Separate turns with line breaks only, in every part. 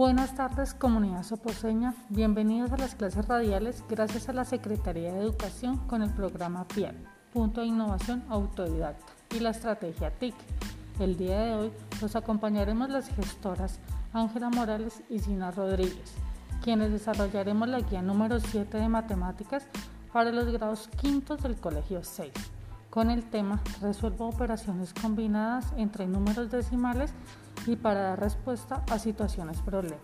Buenas tardes, comunidad soposeña. Bienvenidos a las clases radiales gracias a la Secretaría de Educación con el programa PIAL, Punto de Innovación Autodidacta, y la estrategia TIC. El día de hoy los acompañaremos las gestoras Ángela Morales y Sina Rodríguez, quienes desarrollaremos la guía número 7 de matemáticas para los grados quintos del Colegio 6 con el tema Resuelvo operaciones combinadas entre números decimales para dar respuesta a situaciones problema.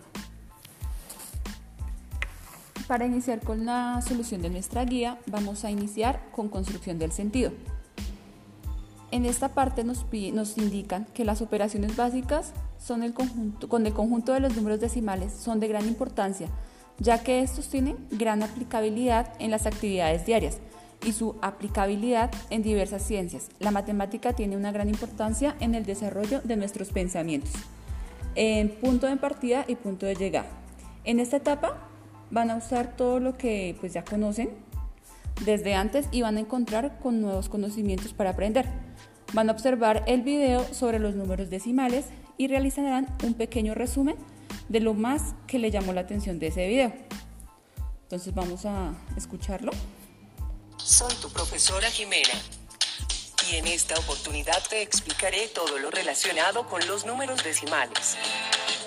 Para iniciar con la solución de nuestra guía, vamos a iniciar con construcción del sentido. En esta parte nos, nos indican que las operaciones básicas son el conjunto, con el conjunto de los números decimales son de gran importancia, ya que estos tienen gran aplicabilidad en las actividades diarias y su aplicabilidad en diversas ciencias. La matemática tiene una gran importancia en el desarrollo de nuestros pensamientos, en punto de partida y punto de llegada. En esta etapa van a usar todo lo que pues ya conocen desde antes y van a encontrar con nuevos conocimientos para aprender. Van a observar el video sobre los números decimales y realizarán un pequeño resumen de lo más que le llamó la atención de ese video. Entonces vamos a escucharlo.
Soy tu profesora Jimena. Y en esta oportunidad te explicaré todo lo relacionado con los números decimales.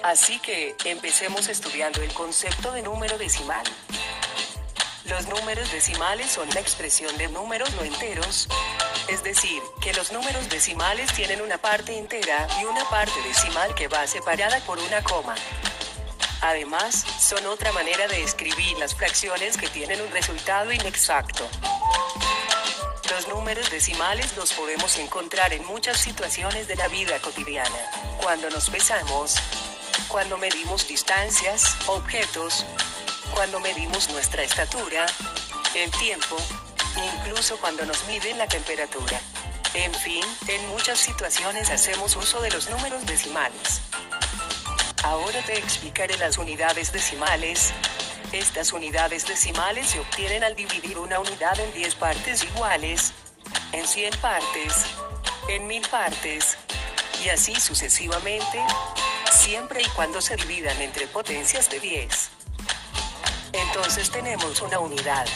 Así que, empecemos estudiando el concepto de número decimal. Los números decimales son la expresión de números no enteros, es decir, que los números decimales tienen una parte entera y una parte decimal que va separada por una coma. Además, son otra manera de escribir las fracciones que tienen un resultado inexacto. Los números decimales los podemos encontrar en muchas situaciones de la vida cotidiana. Cuando nos besamos, cuando medimos distancias, objetos, cuando medimos nuestra estatura, el tiempo, incluso cuando nos miden la temperatura. En fin, en muchas situaciones hacemos uso de los números decimales. Ahora te explicaré las unidades decimales. Estas unidades decimales se obtienen al dividir una unidad en 10 partes iguales, en 100 partes, en 1000 partes, y así sucesivamente, siempre y cuando se dividan entre potencias de 10. Entonces tenemos una unidad.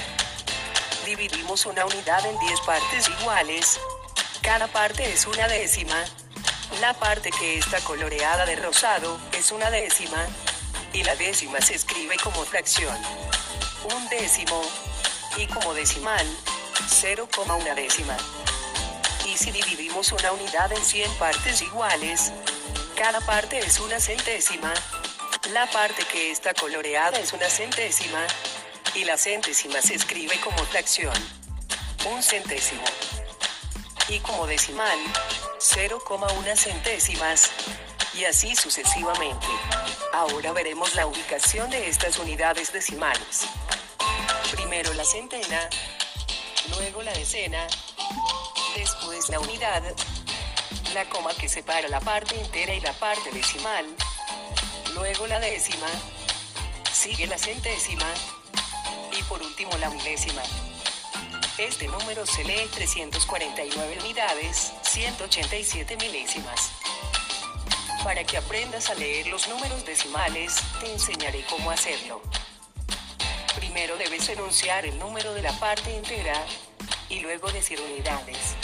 Dividimos una unidad en 10 partes iguales. Cada parte es una décima. La parte que está coloreada de rosado es una décima y la décima se escribe como fracción. Un décimo y como decimal, 0,1 décima. Y si dividimos una unidad en 100 partes iguales, cada parte es una centésima. La parte que está coloreada es una centésima y la centésima se escribe como fracción. Un centésimo. Y como decimal, 0,1 centésimas, y así sucesivamente. Ahora veremos la ubicación de estas unidades decimales. Primero la centena, luego la decena, después la unidad, la coma que separa la parte entera y la parte decimal, luego la décima, sigue la centésima y por último la milésima. Este número se lee 349 unidades, 187 milésimas. Para que aprendas a leer los números decimales, te enseñaré cómo hacerlo. Primero debes enunciar el número de la parte entera y luego decir unidades.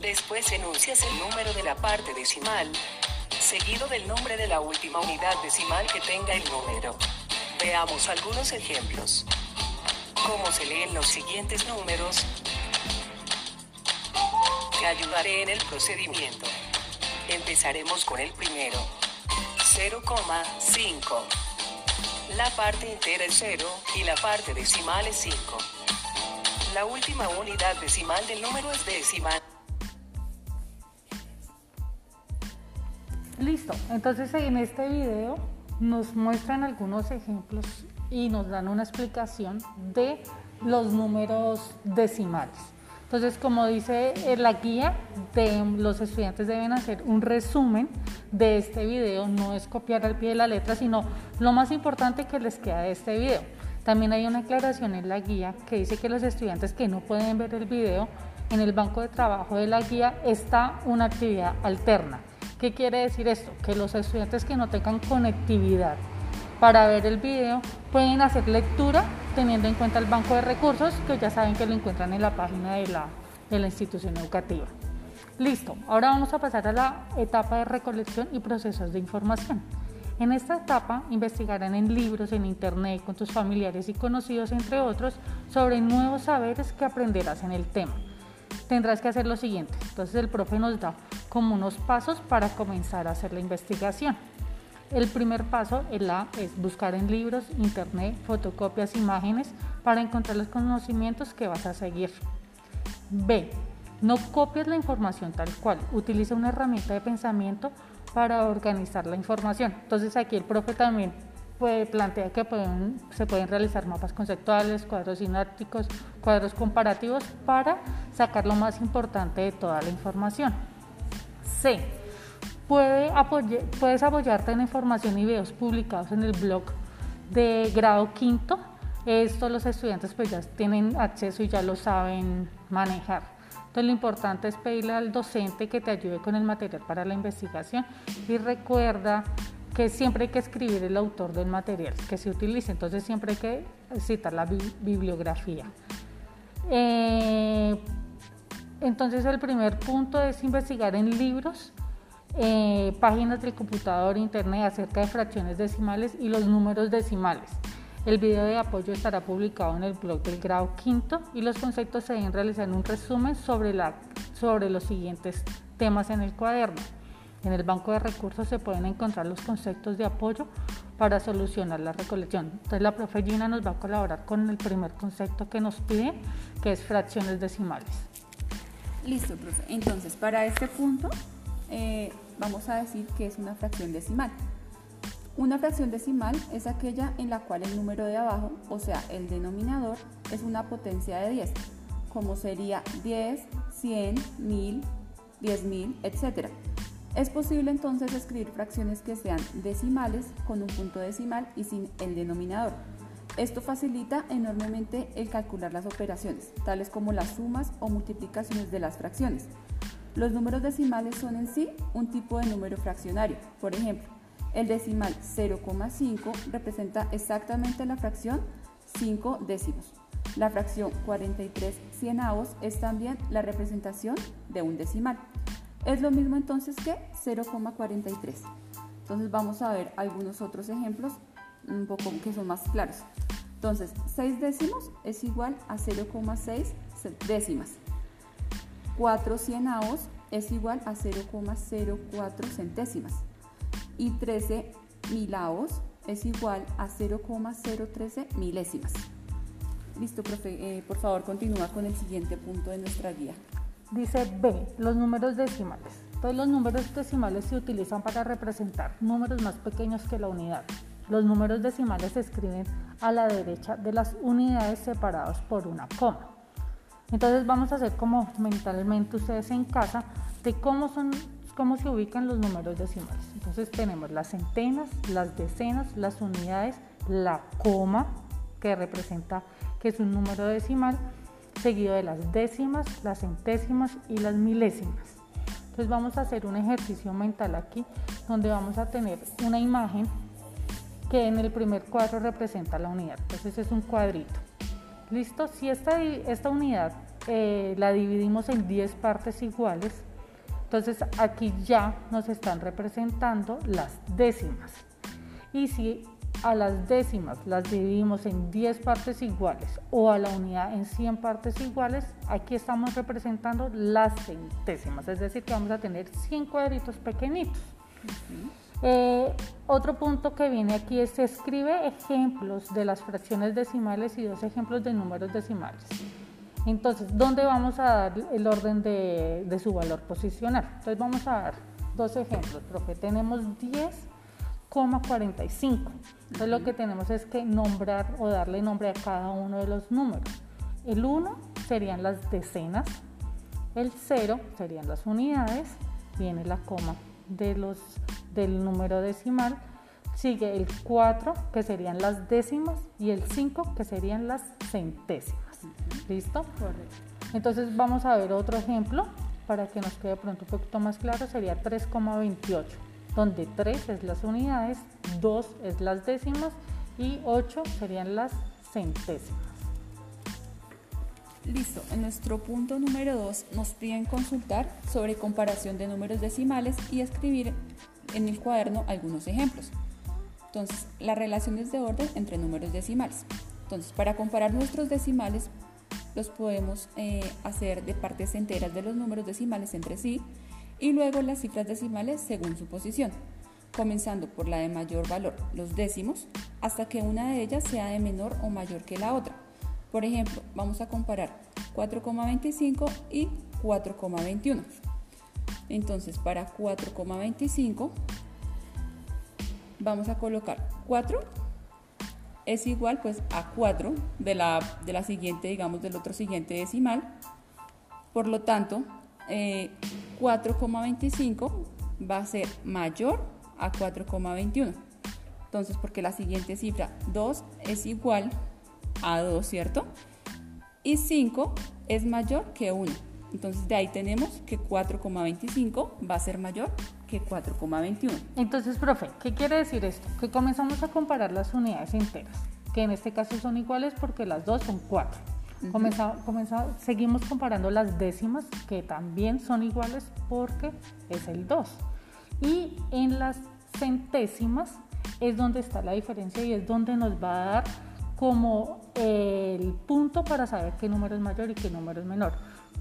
Después enuncias el número de la parte decimal, seguido del nombre de la última unidad decimal que tenga el número. Veamos algunos ejemplos cómo se leen los siguientes números. Ayudaré en el procedimiento. Empezaremos con el primero. 0,5. La parte entera es 0 y la parte decimal es 5. La última unidad decimal del número es décima.
Listo, entonces en este video nos muestran algunos ejemplos y nos dan una explicación de los números decimales. Entonces, como dice la guía, los estudiantes deben hacer un resumen de este video, no es copiar al pie de la letra, sino lo más importante que les queda de este video. También hay una aclaración en la guía que dice que los estudiantes que no pueden ver el video, en el banco de trabajo de la guía está una actividad alterna ¿Qué quiere decir esto? Que los estudiantes que no tengan conectividad para ver el video pueden hacer lectura teniendo en cuenta el banco de recursos que ya saben que lo encuentran en la página de la, de la institución educativa. Listo, ahora vamos a pasar a la etapa de recolección y procesos de información. En esta etapa investigarán en libros, en internet, con tus familiares y conocidos, entre otros, sobre nuevos saberes que aprenderás en el tema. Tendrás que hacer lo siguiente. Entonces el profe nos da como unos pasos para comenzar a hacer la investigación. El primer paso es, buscar en libros, internet, fotocopias, imágenes para encontrar los conocimientos que vas a seguir. B. No copies la información tal cual. Utiliza una herramienta de pensamiento para organizar la información. Entonces aquí el profe también plantea que se pueden realizar mapas conceptuales, cuadros sinápticos, cuadros comparativos para sacar lo más importante de toda la información. C. Puede puedes apoyarte en información y videos publicados en el blog de grado quinto. Esto los estudiantes pues ya tienen acceso y ya lo saben manejar. Entonces lo importante es pedirle al docente que te ayude con el material para la investigación y recuerda que siempre hay que escribir el autor del material que se utilice, entonces siempre hay que citar la bibliografía. Eh, entonces el primer punto es investigar en libros, eh, páginas del computador, internet acerca de fracciones decimales y los números decimales. El video de apoyo estará publicado en el blog del grado quinto y los conceptos se deben realizar un resumen sobre, la, sobre los siguientes temas en el cuaderno. En el banco de recursos se pueden encontrar los conceptos de apoyo para solucionar la recolección. Entonces la profe Gina nos va a colaborar con el primer concepto que nos pide, que es fracciones decimales.
Listo, profe. Entonces, para este punto eh, vamos a decir que es una fracción decimal. Una fracción decimal es aquella en la cual el número de abajo, o sea, el denominador, es una potencia de 10, como sería 10, 100, 1000, 10.000, etc. Es posible entonces escribir fracciones que sean decimales con un punto decimal y sin el denominador. Esto facilita enormemente el calcular las operaciones, tales como las sumas o multiplicaciones de las fracciones. Los números decimales son en sí un tipo de número fraccionario. Por ejemplo, el decimal 0,5 representa exactamente la fracción 5 décimos. La fracción 43 cienavos es también la representación de un decimal. Es lo mismo entonces que 0,43. Entonces vamos a ver algunos otros ejemplos un poco que son más claros. Entonces 6 décimos es igual a 0,6 décimas. 4 cienavos es igual a 0,04 centésimas y 13 milavos es igual a 0,013 milésimas. Listo, profe, eh, por favor continúa con el siguiente punto de nuestra guía.
Dice B, los números decimales. Todos los números decimales se utilizan para representar números más pequeños que la unidad. Los números decimales se escriben a la derecha de las unidades separados por una coma. Entonces vamos a hacer como mentalmente ustedes en casa de cómo son cómo se ubican los números decimales. Entonces tenemos las centenas, las decenas, las unidades, la coma, que representa que es un número decimal, seguido de las décimas, las centésimas y las milésimas. Entonces vamos a hacer un ejercicio mental aquí, donde vamos a tener una imagen que en el primer cuadro representa la unidad. Entonces es un cuadrito. ¿Listo? Si esta, esta unidad eh, la dividimos en 10 partes iguales, entonces aquí ya nos están representando las décimas. Y si a las décimas las dividimos en 10 partes iguales o a la unidad en 100 partes iguales, aquí estamos representando las centésimas, es decir, que vamos a tener 100 cuadritos pequeñitos. Eh, otro punto que viene aquí es se escribe ejemplos de las fracciones decimales y dos ejemplos de números decimales. Entonces, ¿dónde vamos a dar el orden de, su valor posicional? Entonces, vamos a dar dos ejemplos, profe. Tenemos 10,45. Entonces, lo que tenemos es que nombrar o darle nombre a cada uno de los números. El 1 serían las decenas, el 0 serían las unidades, viene la coma de los, del número decimal, sigue el 4 que serían las décimas y el 5 que serían las centésimas. ¿Listo? Entonces vamos a ver otro ejemplo. para que nos quede pronto un poquito más claro, sería 3,28, donde 3 es las unidades, 2 es las décimas y 8 serían las centésimas.
Listo, en nuestro punto número 2 nos piden consultar sobre comparación de números decimales y escribir en el cuaderno algunos ejemplos. Entonces, las relaciones de orden entre números decimales. Entonces, para comparar nuestros decimales, los podemos eh, hacer de partes enteras de los números decimales entre sí y luego las cifras decimales según su posición, comenzando por la de mayor valor, los décimos, hasta que una de ellas sea de menor o mayor que la otra. Por ejemplo, vamos a comparar 4,25 y 4,21. Entonces, para 4,25 vamos a colocar 4 es igual pues a 4 de la, de la siguiente, digamos, del otro siguiente decimal. Por lo tanto, 4,25 eh, va a ser mayor a 4,21. Entonces, porque la siguiente cifra 2 es igual a 2, ¿cierto? Y 5 es mayor que 1. Entonces de ahí tenemos que 4,25 va a ser mayor que 4,21.
Entonces, profe, ¿qué quiere decir esto? Que comenzamos a comparar las unidades enteras, que en este caso son iguales porque las dos son 4. seguimos comparando las décimas, que también son iguales porque es el 2. Y en las centésimas es donde está la diferencia y es donde nos va a dar como el punto para saber qué número es mayor y qué número es menor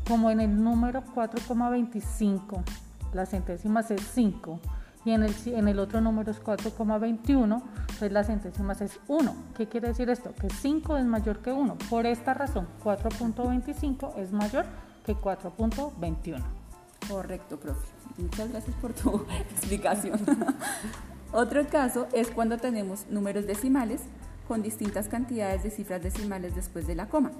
como en el número 4,25, la centésimas es 5 y en el, en el otro número es 4,21, pues la centésimas es 1. ¿Qué quiere decir esto? Que 5 es mayor que 1. Por esta razón, 4.25 es mayor que 4.21.
Correcto, profe. Muchas gracias por tu explicación. Otro caso es cuando tenemos números decimales con distintas cantidades de cifras decimales después de la coma.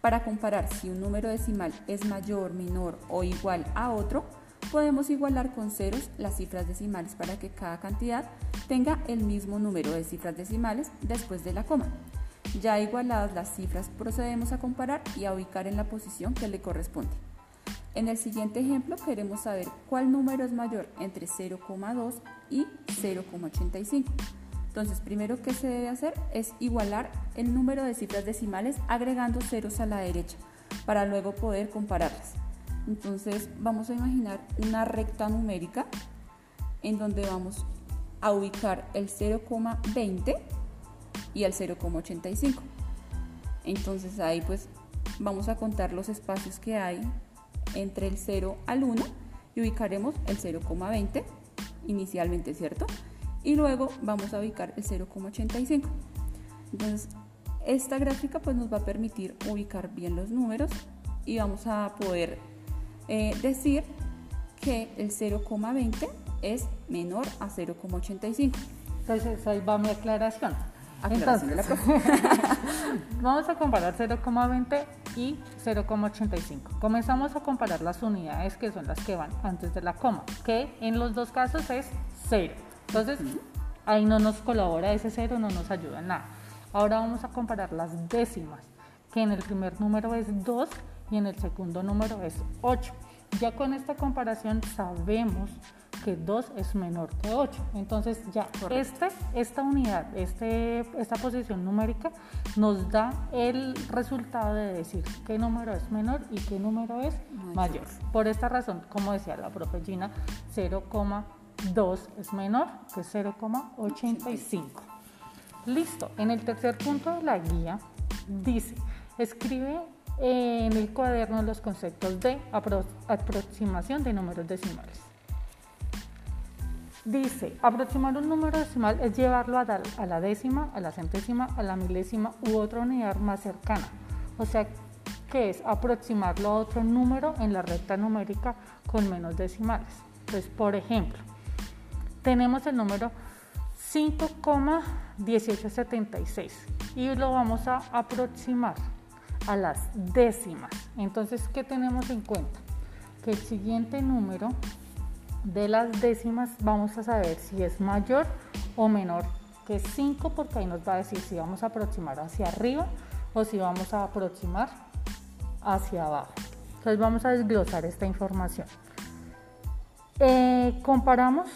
Para comparar si un número decimal es mayor, menor o igual a otro, podemos igualar con ceros las cifras decimales para que cada cantidad tenga el mismo número de cifras decimales después de la coma. Ya igualadas las cifras procedemos a comparar y a ubicar en la posición que le corresponde. En el siguiente ejemplo queremos saber cuál número es mayor entre 0,2 y 0,85. Entonces, primero que se debe hacer es igualar el número de cifras decimales agregando ceros a la derecha para luego poder compararlas. Entonces, vamos a imaginar una recta numérica en donde vamos a ubicar el 0,20 y el 0,85. Entonces, ahí pues vamos a contar los espacios que hay entre el 0 al 1 y ubicaremos el 0,20 inicialmente, ¿cierto? Y luego vamos a ubicar el 0,85. Entonces, esta gráfica pues nos va a permitir ubicar bien los números y vamos a poder eh, decir que el 0,20 es menor a 0,85.
Entonces, ahí va mi aclaración. Entonces, vamos a comparar 0,20 y 0,85. Comenzamos a comparar las unidades que son las que van antes de la coma, que en los dos casos es 0. Entonces, ahí no nos colabora ese cero, no nos ayuda en nada. Ahora vamos a comparar las décimas, que en el primer número es 2 y en el segundo número es 8. Ya con esta comparación sabemos que 2 es menor que 8. Entonces ya este, esta unidad, este, esta posición numérica nos da el resultado de decir qué número es menor y qué número es mayor. Por esta razón, como decía la profe Gina, 0,8 2 es menor que 0,85. Listo, en el tercer punto de la guía dice, escribe en el cuaderno los conceptos de aproximación de números decimales. Dice, aproximar un número decimal es llevarlo a, a la décima, a la centésima, a la milésima u otra unidad más cercana. O sea, que es aproximarlo a otro número en la recta numérica con menos decimales. Entonces, por ejemplo, tenemos el número 5,1876 y lo vamos a aproximar a las décimas. Entonces, ¿qué tenemos en cuenta? Que el siguiente número de las décimas vamos a saber si es mayor o menor que 5 porque ahí nos va a decir si vamos a aproximar hacia arriba o si vamos a aproximar hacia abajo. Entonces vamos a desglosar esta información. Eh, comparamos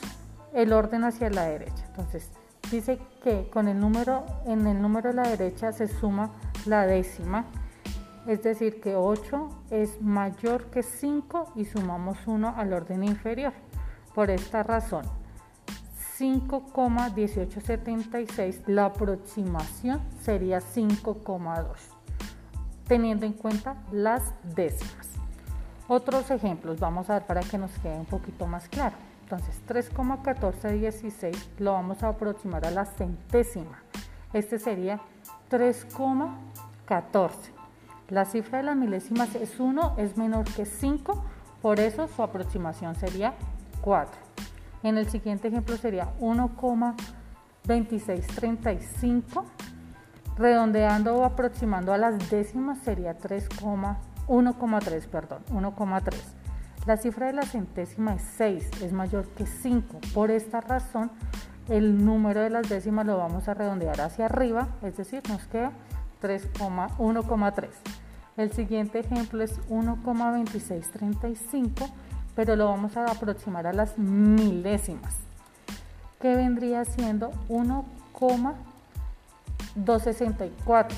el orden hacia la derecha. Entonces dice que con el número, en el número de la derecha se suma la décima, es decir que 8 es mayor que 5 y sumamos 1 al orden inferior. Por esta razón, 5,1876, la aproximación sería 5,2, teniendo en cuenta las décimas. Otros ejemplos vamos a ver para que nos quede un poquito más claro. Entonces 3,1416 lo vamos a aproximar a la centésima. Este sería 3,14. La cifra de las milésimas es 1, es menor que 5, por eso su aproximación sería 4. En el siguiente ejemplo sería 1,2635. Redondeando o aproximando a las décimas sería 1,3, perdón, 1,3. La cifra de la centésima es 6, es mayor que 5. Por esta razón, el número de las décimas lo vamos a redondear hacia arriba, es decir, nos queda 1,3. El siguiente ejemplo es 1,2635 pero lo vamos a aproximar a las milésimas, que vendría siendo 1,264.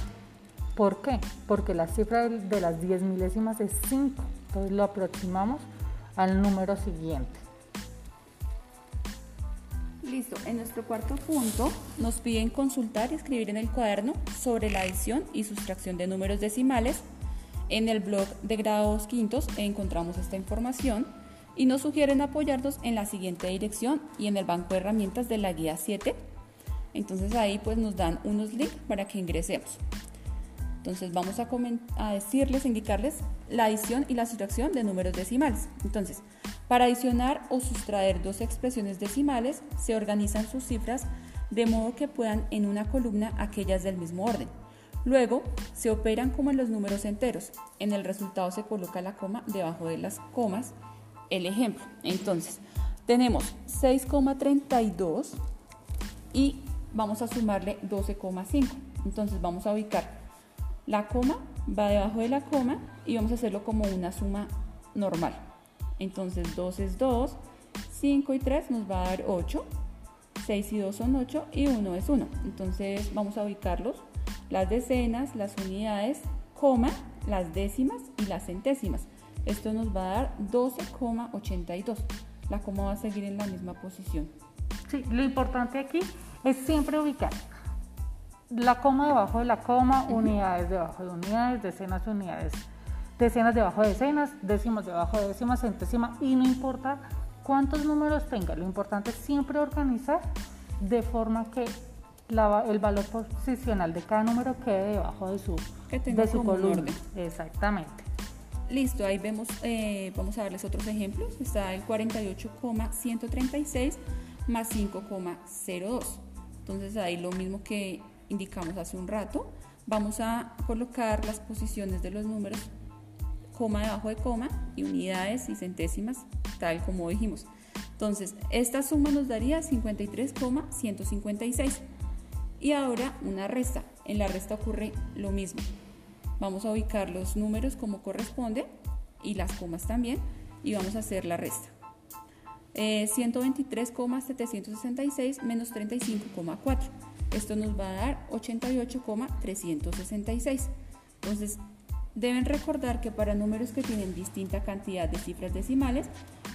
¿Por qué? Porque la cifra de las 10 milésimas es 5, entonces lo aproximamos al número siguiente.
Listo, en nuestro cuarto punto nos piden consultar y escribir en el cuaderno sobre la adición y sustracción de números decimales. En el blog de grados quintos encontramos esta información y nos sugieren apoyarnos en la siguiente dirección y en el banco de herramientas de la guía 7. Entonces ahí pues nos dan unos links para que ingresemos. Entonces vamos a, a decirles, indicarles la adición y la sustracción de números decimales. Entonces, para adicionar o sustraer dos expresiones decimales, se organizan sus cifras de modo que puedan en una columna aquellas del mismo orden. Luego, se operan como en los números enteros. En el resultado se coloca la coma debajo de las comas el ejemplo. Entonces, tenemos 6,32 y vamos a sumarle 12,5. Entonces vamos a ubicar la coma, va debajo de la coma y vamos a hacerlo como una suma normal. Entonces 2 es 2, 5 y 3 nos va a dar 8, 6 y 2 son 8 y 1 es 1. Entonces vamos a ubicarlos, las decenas, las unidades, coma, las décimas y las centésimas. Esto nos va a dar 12,82. La coma va a seguir en la misma posición.
Sí, lo importante aquí es siempre ubicar la coma debajo de la coma, unidades debajo de unidades, decenas de unidades, decenas debajo de decenas, décimas debajo de décimas, centésima y no importa cuántos números tenga, lo importante es siempre organizar de forma que el valor posicional de cada número quede debajo de su, de su columna. Exactamente.
Listo, ahí vemos, eh, vamos a darles otros ejemplos. Está el 48,136 más 5,02. Entonces ahí lo mismo que indicamos hace un rato. Vamos a colocar las posiciones de los números coma debajo de coma y unidades y centésimas tal como dijimos. Entonces, esta suma nos daría 53,156. Y ahora una resta. En la resta ocurre lo mismo. Vamos a ubicar los números como corresponde y las comas también y vamos a hacer la resta. 123,766 eh, menos 35,4. Esto nos va a dar 88,366. Entonces, deben recordar que para números que tienen distinta cantidad de cifras decimales,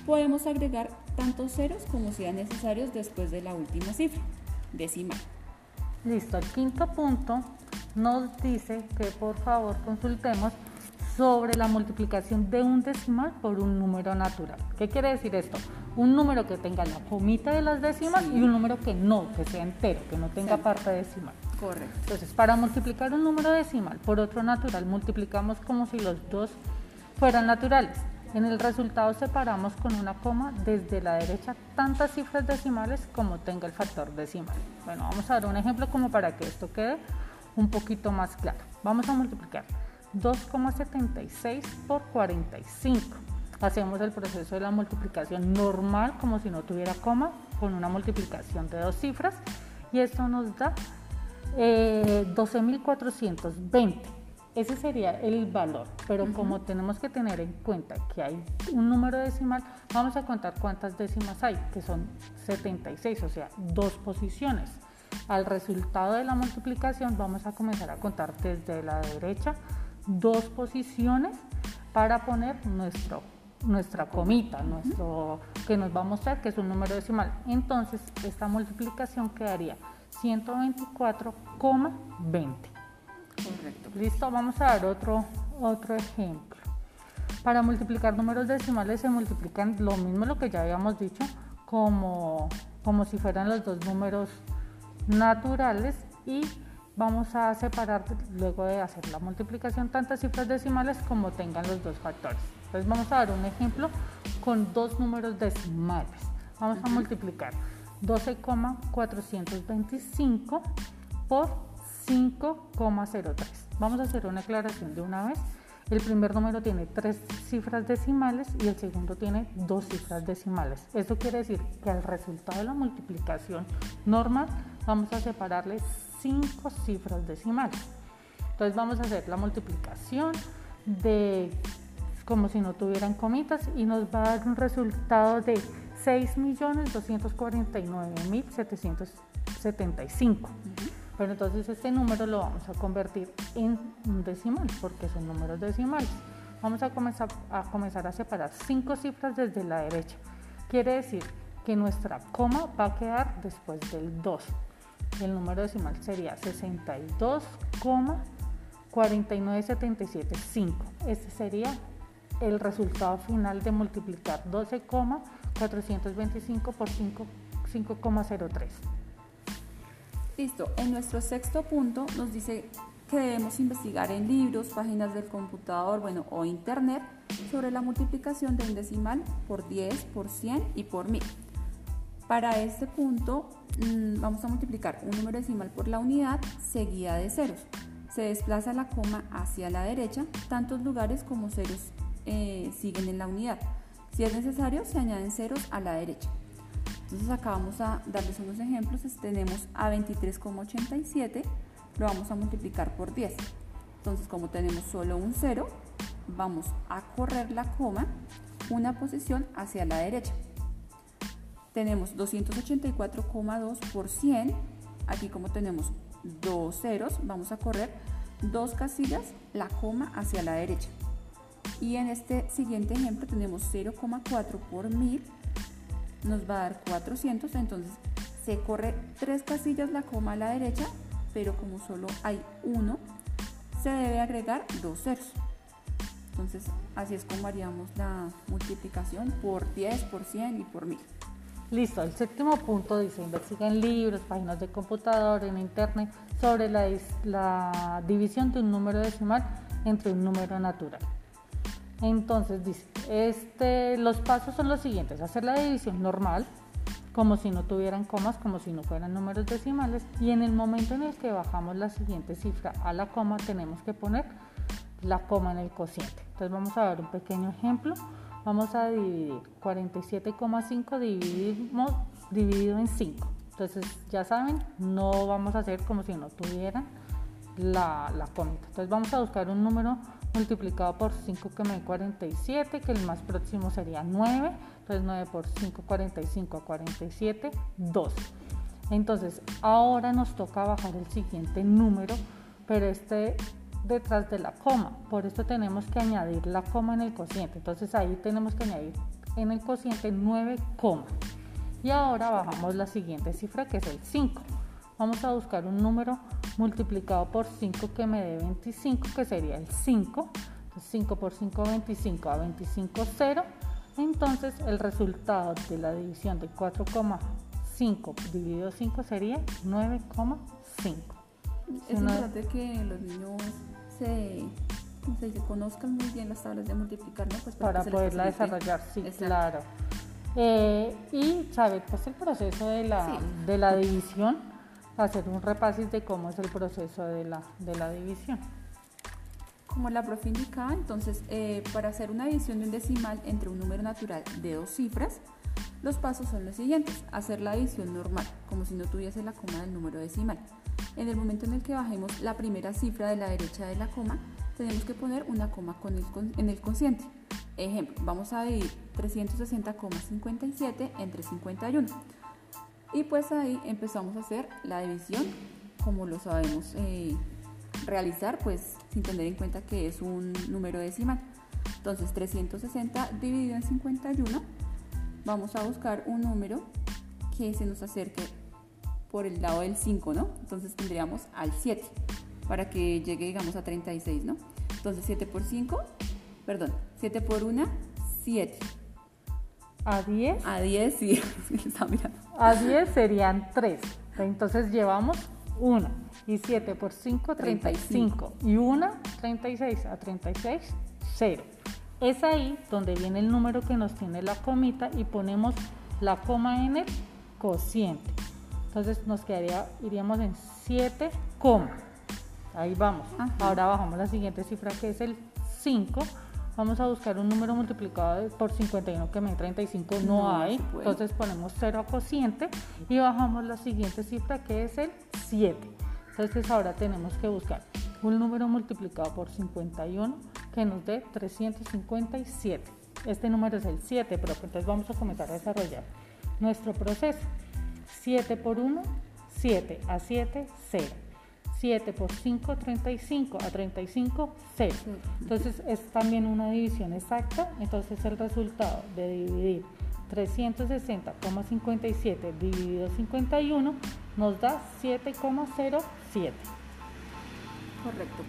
podemos agregar tantos ceros como sean necesarios después de la última cifra decimal.
Listo, el quinto punto nos dice que por favor consultemos sobre la multiplicación de un decimal por un número natural. ¿Qué quiere decir esto? Un número que tenga la comita de las décimas y un número que no, que sea entero, que no tenga parte decimal.
Correcto.
Entonces, para multiplicar un número decimal por otro natural, multiplicamos como si los dos fueran naturales. En el resultado separamos con una coma desde la derecha tantas cifras decimales como tenga el factor decimal. Bueno, vamos a dar un ejemplo como para que esto quede un poquito más claro. Vamos a multiplicar 2,76 por 45. Hacemos el proceso de la multiplicación normal como si no tuviera coma con una multiplicación de dos cifras y esto nos da 12.420. Eh, Ese sería el valor, pero como tenemos que tener en cuenta que hay un número decimal, vamos a contar cuántas décimas hay, que son 76, o sea, dos posiciones. Al resultado de la multiplicación vamos a comenzar a contar desde la derecha dos posiciones para poner nuestro, nuestra comita, nuestro, que nos va a mostrar que es un número decimal. Entonces, esta multiplicación quedaría 124,20. Correcto. Listo, vamos a dar otro, otro ejemplo. Para multiplicar números decimales se multiplican lo mismo lo que ya habíamos dicho, como, como si fueran los dos números naturales y vamos a separar luego de hacer la multiplicación tantas cifras decimales como tengan los dos factores. Entonces vamos a dar un ejemplo con dos números decimales. Vamos a multiplicar 12,425 por 5,03. Vamos a hacer una aclaración de una vez. El primer número tiene tres cifras decimales y el segundo tiene dos cifras decimales. Esto quiere decir que al resultado de la multiplicación normal vamos a separarle cinco cifras decimales. Entonces vamos a hacer la multiplicación de como si no tuvieran comitas y nos va a dar un resultado de 6.249.775. Pero entonces este número lo vamos a convertir en un decimal porque son números decimales. Vamos a comenzar a, comenzar a separar cinco cifras desde la derecha. Quiere decir que nuestra coma va a quedar después del 2. El número decimal sería 62,49775. Este sería el resultado final de multiplicar 12,425 por 5,03.
Listo, en nuestro sexto punto nos dice que debemos investigar en libros, páginas del computador, bueno, o internet sobre la multiplicación de un decimal por 10, por 100 y por 1000. Para este punto mm, vamos a multiplicar un número decimal por la unidad seguida de ceros. Se desplaza la coma hacia la derecha, tantos lugares como ceros eh, siguen en la unidad. Si es necesario, se añaden ceros a la derecha. Entonces acá vamos a darles unos ejemplos. Tenemos a 23,87, lo vamos a multiplicar por 10. Entonces como tenemos solo un 0, vamos a correr la coma una posición hacia la derecha. Tenemos 284,2 por 100. Aquí como tenemos dos ceros, vamos a correr dos casillas la coma hacia la derecha. Y en este siguiente ejemplo tenemos 0,4 por 1000 nos va a dar 400, entonces se corre tres casillas la coma a la derecha, pero como solo hay uno, se debe agregar dos ceros. Entonces así es como haríamos la multiplicación por 10, por 100 y por 1000.
Listo, el séptimo punto dice investiga en libros, páginas de computador, en internet sobre la, división de un número decimal entre un número natural. Entonces dice, este, los pasos son los siguientes, hacer la división normal, como si no tuvieran comas, como si no fueran números decimales, y en el momento en el que bajamos la siguiente cifra a la coma, tenemos que poner la coma en el cociente. Entonces vamos a ver un pequeño ejemplo. Vamos a dividir 47,5 dividido en 5. Entonces ya saben, no vamos a hacer como si no tuvieran la, la Entonces vamos a buscar un número multiplicado por 5 que me da 47, que el más próximo sería 9, entonces 9 por 5, 45 a 47, 2. Entonces ahora nos toca bajar el siguiente número, pero este detrás de la coma, por esto tenemos que añadir la coma en el cociente, entonces ahí tenemos que añadir en el cociente 9, y ahora bajamos la siguiente cifra que es el 5. Vamos a buscar un número multiplicado por 5 que me dé 25, que sería el 5. 5 por 5, 25 a 25, 0. Entonces el resultado de la división de 4,5 dividido 5 sería 9,5.
Es importante que los niños se, conozcan muy bien las tablas de multiplicar, ¿no?
Pues para, poderla desarrollar, sí, claro. Eh, y saber pues el proceso de la, de la división hacer un repasis de cómo es el proceso de la, de la división.
Como la profe indicaba, entonces, eh, para hacer una división de un decimal entre un número natural de dos cifras, los pasos son los siguientes. Hacer la división normal, como si no tuviese la coma del número decimal. En el momento en el que bajemos la primera cifra de la derecha de la coma, tenemos que poner una coma en el consciente. Ejemplo, vamos a dividir 360,57 entre 51. Y pues ahí empezamos a hacer la división como lo sabemos eh, realizar, pues sin tener en cuenta que es un número decimal. Entonces 360 dividido en 51, vamos a buscar un número que se nos acerque por el lado del 5, ¿no? Entonces tendríamos al 7 para que llegue, digamos, a 36, ¿no? Entonces 7 por 5, perdón, 7 por 1, 7.
¿A 10?
A 10, sí,
A 10 serían 3. Entonces llevamos 1. Y 7 por 5, 35. Y 1, 36. A 36, 0. Es ahí donde viene el número que nos tiene la comita y ponemos la coma en el cociente. Entonces nos quedaría, iríamos en 7, ahí vamos. Ahora bajamos la siguiente cifra que es el 5. Vamos a buscar un número multiplicado por 51 que me 35 no, hay. Entonces ponemos 0 a cociente y bajamos la siguiente cifra que es el 7. Entonces ahora tenemos que buscar un número multiplicado por 51 que nos dé 357. Este número es el 7, pero entonces vamos a comenzar a desarrollar nuestro proceso. 7 por 1, 7 a 7, 0. 7 por 5, 35 a 35, 0. Entonces es también una división exacta. Entonces el resultado de dividir 360,57 dividido 51 nos da 7,07.
Correcto.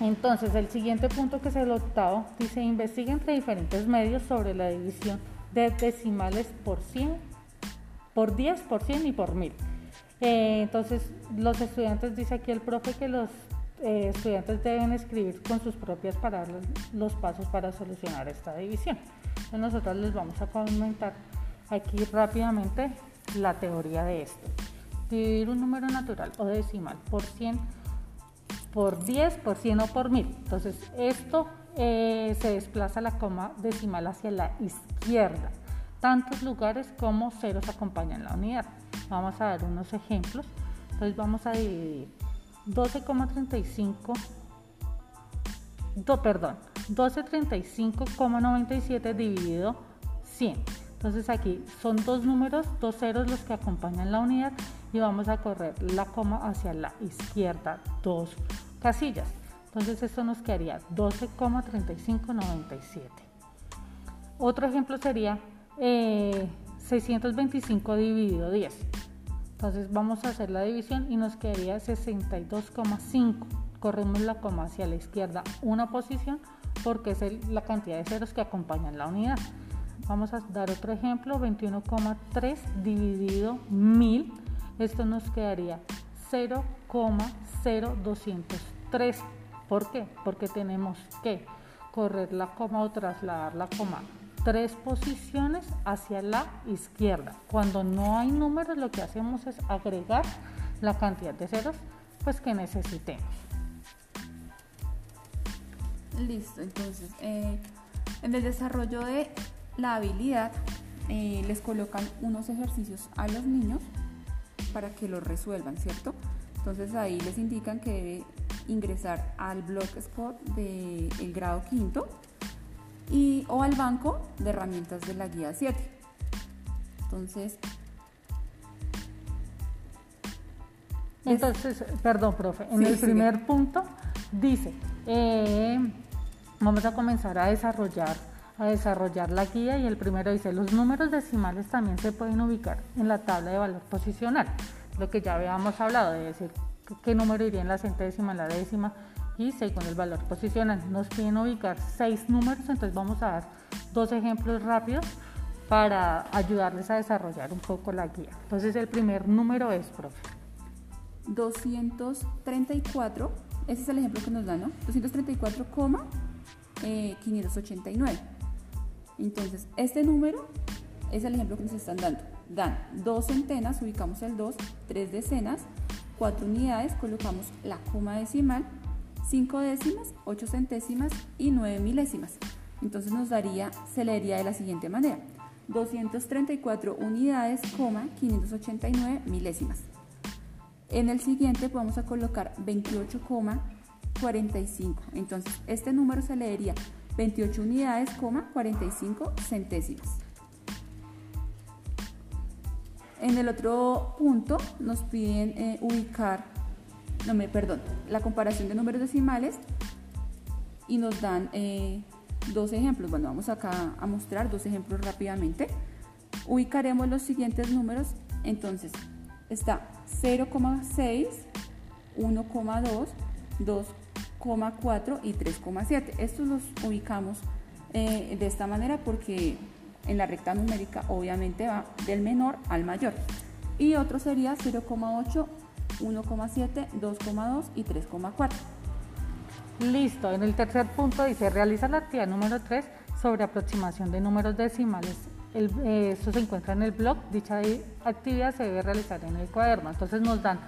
Entonces el siguiente punto que es el octavo dice investiga entre diferentes medios sobre la división de decimales por 100 por 10, por 100 y por 1000. Eh, entonces, los estudiantes, dice aquí el profe que los eh, estudiantes deben escribir con sus propias palabras los pasos para solucionar esta división. Entonces, nosotros les vamos a comentar aquí rápidamente la teoría de esto. Dividir un número natural o decimal por 100, por 10, por 100 o por 1000. Entonces, esto eh, se desplaza la coma decimal hacia la izquierda tantos lugares como ceros acompañan la unidad. Vamos a dar unos ejemplos. Entonces vamos a dividir 12,35, perdón, 1235,97 dividido 100. Entonces aquí son dos números, dos ceros los que acompañan la unidad y vamos a correr la coma hacia la izquierda, dos casillas. Entonces esto nos quedaría 12,3597. Otro ejemplo sería 625 eh, dividido 10. Entonces vamos a hacer la división y nos quedaría 62,5. Corremos la coma hacia la izquierda una posición porque es la cantidad de ceros que acompañan la unidad. Vamos a dar otro ejemplo, 21,3 dividido 1000. Esto nos quedaría 0,0203. ¿Por qué? Porque tenemos que correr la coma o trasladar la coma tres posiciones hacia la izquierda. Cuando no hay números, lo que hacemos es agregar la cantidad de ceros pues que necesitemos.
Listo, entonces eh, en el desarrollo de la habilidad eh, les colocan unos ejercicios a los niños para que los resuelvan, ¿cierto? Entonces ahí les indican que debe ingresar al blogspot del grado quinto y, o al banco de herramientas de la guía 7. Entonces,
Entonces, perdón, profe, en el primer punto dice, eh, vamos a comenzar a desarrollar, a desarrollar la guía y el primero dice, los números decimales también se pueden ubicar en la tabla de valor posicional, lo que ya habíamos hablado, de decir qué número iría en la centésima, la décima, y según el valor posicional. Nos piden ubicar seis números, entonces vamos a dar dos ejemplos rápidos para ayudarles a desarrollar un poco la guía. Entonces el primer número es, profe.
234, ese es el ejemplo que nos dan, ¿no? 234,589. Eh, entonces, este número es el ejemplo que nos están dando. Dan dos centenas, ubicamos el 2, tres decenas, cuatro unidades, colocamos la coma decimal 5 décimas, 8 centésimas y 9 milésimas. Entonces nos daría, se leería de la siguiente manera. 234 unidades, 589 milésimas. En el siguiente vamos a colocar 28, 45. Entonces, este número se leería 28 unidades, 45 centésimas. En el otro punto nos piden eh, ubicar, no me perdón, la comparación de números decimales y nos dan eh, dos ejemplos. Bueno, vamos acá a mostrar dos ejemplos rápidamente. Ubicaremos los siguientes números. Entonces, está 0,6, 1,2, 2,4 y 3,7. Estos los ubicamos eh, de esta manera porque en la recta numérica obviamente va del menor al mayor. Y otro sería 0,8, 1,7, 2,2 y 3,4.
Listo, en el tercer punto dice, realiza la actividad número 3 sobre aproximación de números decimales. Eh, esto se encuentra en el blog, dicha actividad se debe realizar en el cuaderno. Entonces nos dan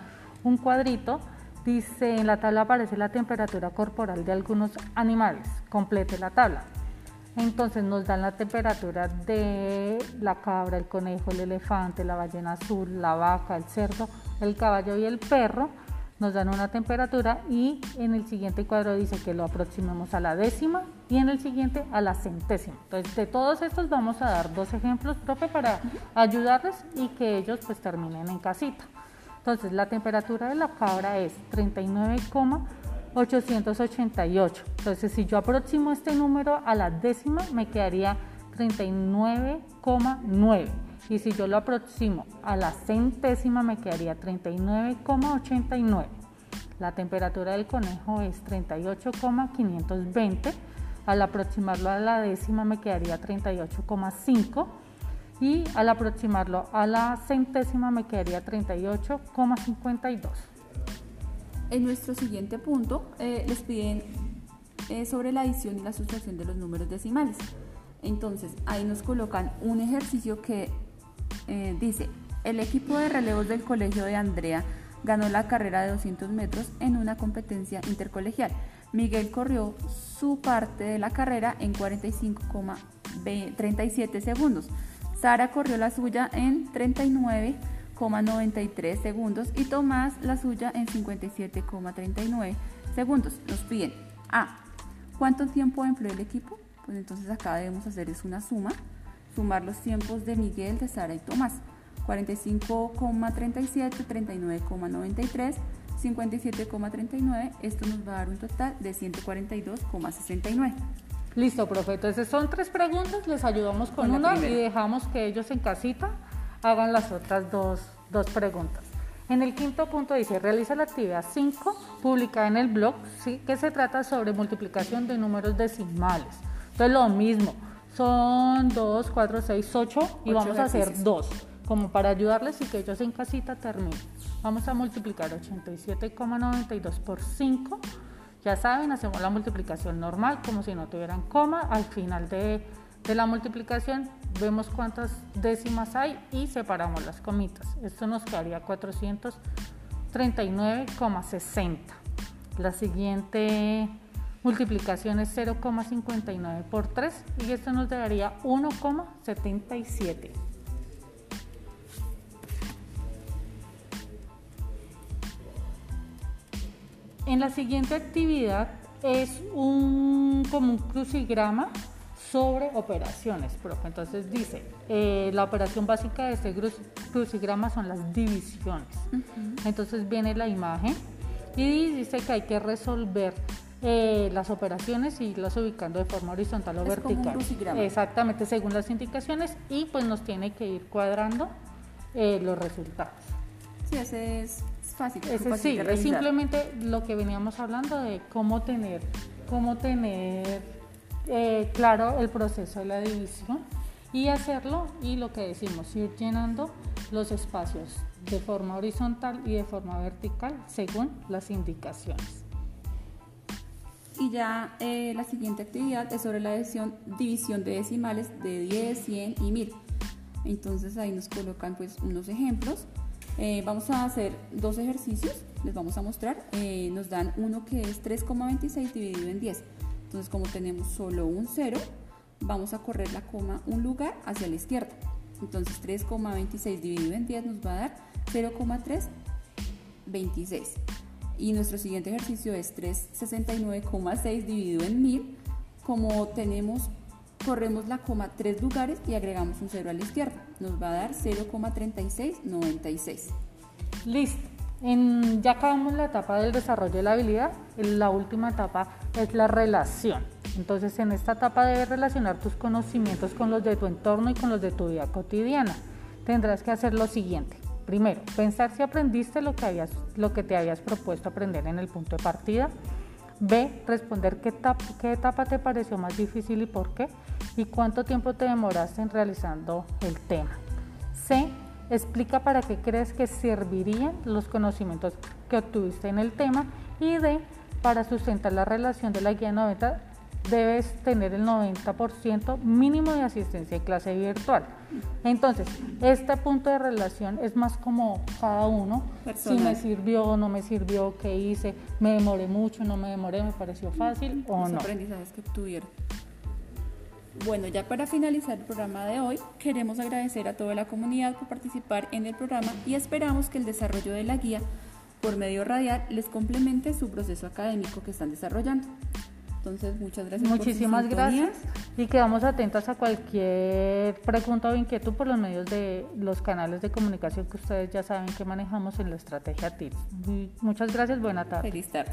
un cuadrito, dice, en la tabla aparece la temperatura corporal de algunos animales, complete la tabla. Entonces nos dan la temperatura de la cabra, el conejo, el elefante, la ballena azul, la vaca, el cerdo, el caballo y el perro nos dan una temperatura y en el siguiente cuadro dice que lo aproximemos a la décima y en el siguiente a la centésima. Entonces de todos estos vamos a dar dos ejemplos, profe, para ayudarles y que ellos pues terminen en casita. Entonces la temperatura de la cabra es 39,888. Entonces si yo aproximo este número a la décima me quedaría 39,9 y si yo lo aproximo a la centésima me quedaría 39,89. La temperatura del conejo es 38,520. Al aproximarlo a la décima me quedaría 38,5 y al aproximarlo a la centésima me quedaría 38,52.
En nuestro siguiente punto eh, les piden eh, sobre la adición y la sustracción de los números decimales. Entonces ahí nos colocan un ejercicio que eh, dice, el equipo de relevos del colegio de Andrea ganó la carrera de 200 metros en una competencia intercolegial. Miguel corrió su parte de la carrera en 45,37 segundos. Sara corrió la suya en 39,93 segundos y Tomás la suya en 57,39 segundos. Nos piden A. ¿Cuánto tiempo empleó el equipo? Pues entonces acá debemos hacer es una suma sumar los tiempos de Miguel, de Sara y Tomás. 45,37, 39,93, 57,39. Esto nos va a dar un total de 142,69.
Listo, profe. Entonces son tres preguntas, les ayudamos con, una y dejamos que ellos en casita hagan las otras dos, dos preguntas. En el quinto punto dice, realiza la actividad 5 publicada en el blog, ¿sí? que se trata sobre multiplicación de números decimales. Entonces lo mismo, son 2, 4, 6, 8 y vamos a hacer 2, como para ayudarles y que ellos en casita terminen. Vamos a multiplicar 87,92 por 5. Ya saben, hacemos la multiplicación normal, como si no tuvieran coma. Al final de, de la multiplicación vemos cuántas décimas hay y separamos las comitas. Esto nos quedaría 439,60. La siguiente multiplicación es 0,59 por 3 y esto nos daría 1,77. En la siguiente actividad es un, como un crucigrama sobre operaciones, profe. Entonces dice, eh, la operación básica de este crucigrama son las divisiones. Entonces viene la imagen y dice que hay que resolver eh, las operaciones y las ubicando de forma horizontal o vertical. Exactamente, según las indicaciones y pues nos tiene que ir cuadrando eh, los resultados.
Sí, ese es fácil.
Ese sí, es simplemente lo que veníamos hablando de cómo tener, cómo tener eh, claro el proceso de la división y hacerlo y lo que decimos, ir llenando los espacios de forma horizontal y de forma vertical según las indicaciones.
Y ya eh, la siguiente actividad es sobre la división de decimales de 10, 100 y 1000. Entonces ahí nos colocan pues unos ejemplos. Eh, vamos a hacer dos ejercicios, les vamos a mostrar. Eh, nos dan uno que es 3,26 dividido en 10. Entonces como tenemos solo un 0, vamos a correr la coma un lugar hacia la izquierda. Entonces 3,26 dividido en 10 nos va a dar 0,326. Y nuestro siguiente ejercicio es 369,6 dividido en 1000. Como tenemos, corremos la coma tres lugares y agregamos un 0 a la izquierda. Nos va a dar 0,3696.
Listo. Ya acabamos la etapa del desarrollo de la habilidad. La última etapa es la relación. Entonces, en esta etapa debes relacionar tus conocimientos con los de tu entorno y con los de tu vida cotidiana. Tendrás que hacer lo siguiente. Primero, pensar si aprendiste lo que, habías, lo que te habías propuesto aprender en el punto de partida. B, responder qué etapa, qué etapa te pareció más difícil y por qué. Y cuánto tiempo te demoraste en realizando el tema. C, explica para qué crees que servirían los conocimientos que obtuviste en el tema. Y D, para sustentar la relación de la guía 90 debes tener el 90% mínimo de asistencia en clase virtual. Entonces, este punto de relación es más como cada uno, si me sirvió o no me sirvió, qué hice, me demoré mucho, no me demoré, me pareció fácil o
Los
no.
aprendizajes que obtuvieron. Bueno, ya para finalizar el programa de hoy, queremos agradecer a toda la comunidad por participar en el programa y esperamos que el desarrollo de la guía por medio radial les complemente su proceso académico que están desarrollando. Entonces, muchas gracias.
Muchísimas
por su
gracias y quedamos atentos a cualquier pregunta o inquietud por los medios de los canales de comunicación que ustedes ya saben que manejamos en la estrategia TIPS. Muchas gracias, buena tarde.
Feliz tarde.